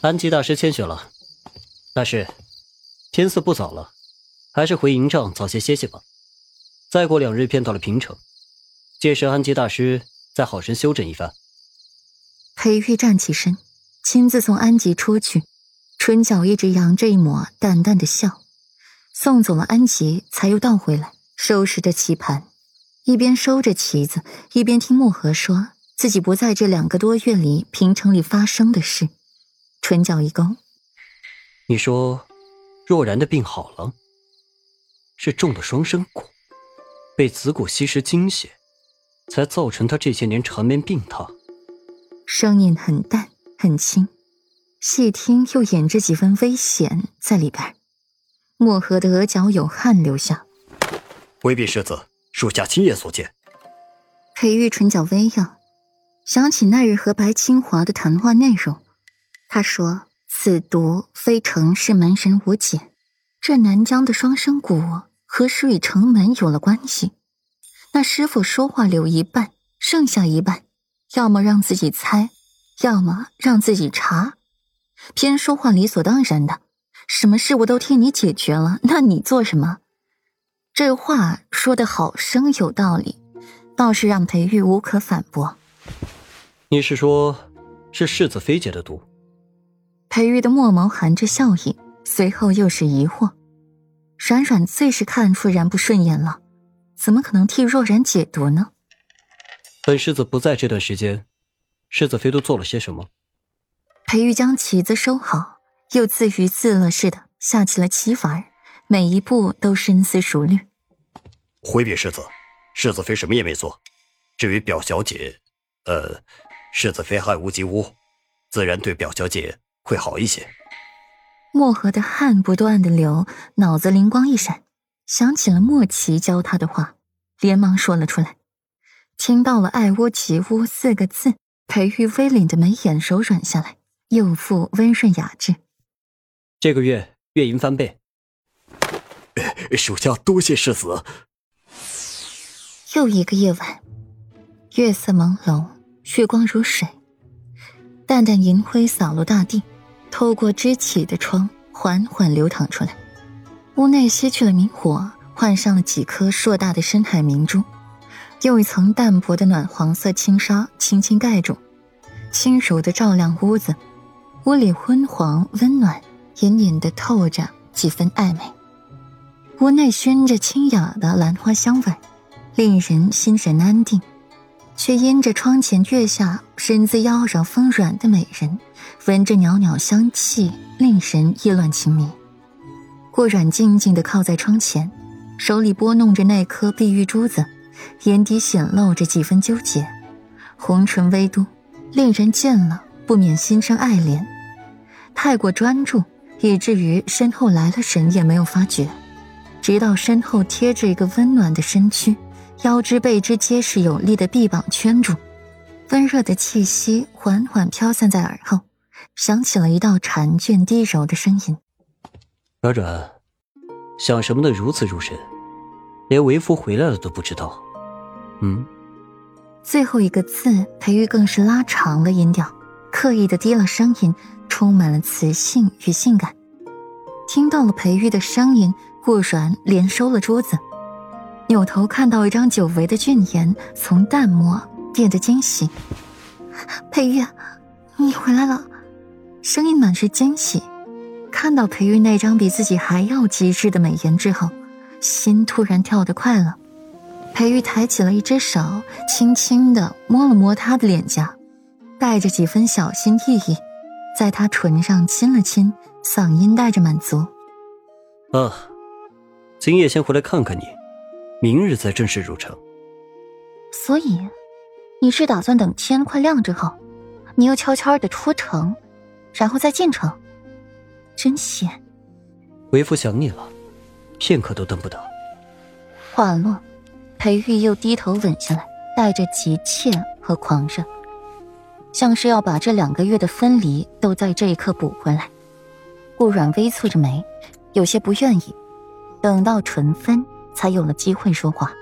安吉大师谦虚了。大师，天色不早了，还是回营帐早些歇歇吧。再过两日便到了平城，届时安吉大师再好生休整一番。裴玉站起身，亲自送安吉出去，唇角一直扬着一抹淡淡的笑。送走了安吉，才又倒回来收拾着棋盘，一边收着棋子，一边听墨荷说自己不在这两个多月里平城里发生的事，唇角一勾。你说，若然的病好了，是中了双生蛊，被子蛊吸食精血，才造成他这些年缠绵病榻。声音很淡很轻，细听又掩着几分危险在里边。墨荷的额角有汗流下。回禀世子，属下亲眼所见。裴玉唇角微扬，想起那日和白清华的谈话内容，他说。此毒非城市门神无解，这南疆的双生蛊何时与城门有了关系？那师傅说话留一半，剩下一半，要么让自己猜，要么让自己查，偏说话理所当然的，什么事我都替你解决了，那你做什么？这话说的好生有道理，倒是让裴玉无可反驳。你是说，是世子妃解的毒？裴玉的墨眸含着笑意，随后又是疑惑。冉冉最是看傅然不顺眼了，怎么可能替若然解毒呢？本世子不在这段时间，世子妃都做了些什么？裴玉将棋子收好，又自娱自乐似的下起了棋法，每一步都深思熟虑。回禀世子，世子妃什么也没做。至于表小姐，呃，世子妃爱屋及乌，自然对表小姐。会好一些。墨荷的汗不断的流，脑子灵光一闪，想起了莫奇教他的话，连忙说了出来。听到了“爱屋及乌”四个字，裴玉微凛的眉眼柔软下来，又复温润雅致。这个月月银翻倍，属下多谢世子。又一个夜晚，月色朦胧，月光如水，淡淡银辉洒落大地。透过支起的窗，缓缓流淌出来。屋内熄去了明火，换上了几颗硕大的深海明珠，用一层淡薄的暖黄色轻纱轻轻盖住，轻柔的照亮屋子。屋里昏黄温暖，隐隐的透着几分暧昧。屋内熏着清雅的兰花香味，令人心神安定。却因着窗前月下身姿妖娆丰软的美人，闻着袅袅香气，令人意乱情迷。顾软静静地靠在窗前，手里拨弄着那颗碧玉珠子，眼底显露着几分纠结，红唇微嘟，令人见了不免心生爱怜。太过专注，以至于身后来了神也没有发觉，直到身后贴着一个温暖的身躯。腰肢、背肢结实有力的臂膀圈住，温热的气息缓缓飘散在耳后，响起了一道缠卷低柔的声音：“软软，想什么的如此入神，连为夫回来了都不知道。”嗯，最后一个字，裴玉更是拉长了音调，刻意的低了声音，充满了磁性与性感。听到了裴玉的声音，顾软连收了桌子。扭头看到一张久违的俊颜，从淡漠变得惊喜。裴玉，你回来了，声音满是惊喜。看到裴玉那张比自己还要极致的美颜之后，心突然跳得快了。裴玉抬起了一只手，轻轻的摸了摸他的脸颊，带着几分小心翼翼，在他唇上亲了亲，嗓音带着满足：“啊，今夜先回来看看你。”明日再正式入城。所以，你是打算等天快亮之后，你又悄悄的出城，然后再进城？真险！为夫想你了，片刻都等不得。话落，裴玉又低头吻下来，带着急切和狂热，像是要把这两个月的分离都在这一刻补回来。顾软微蹙着眉，有些不愿意。等到纯分。才有了机会说话。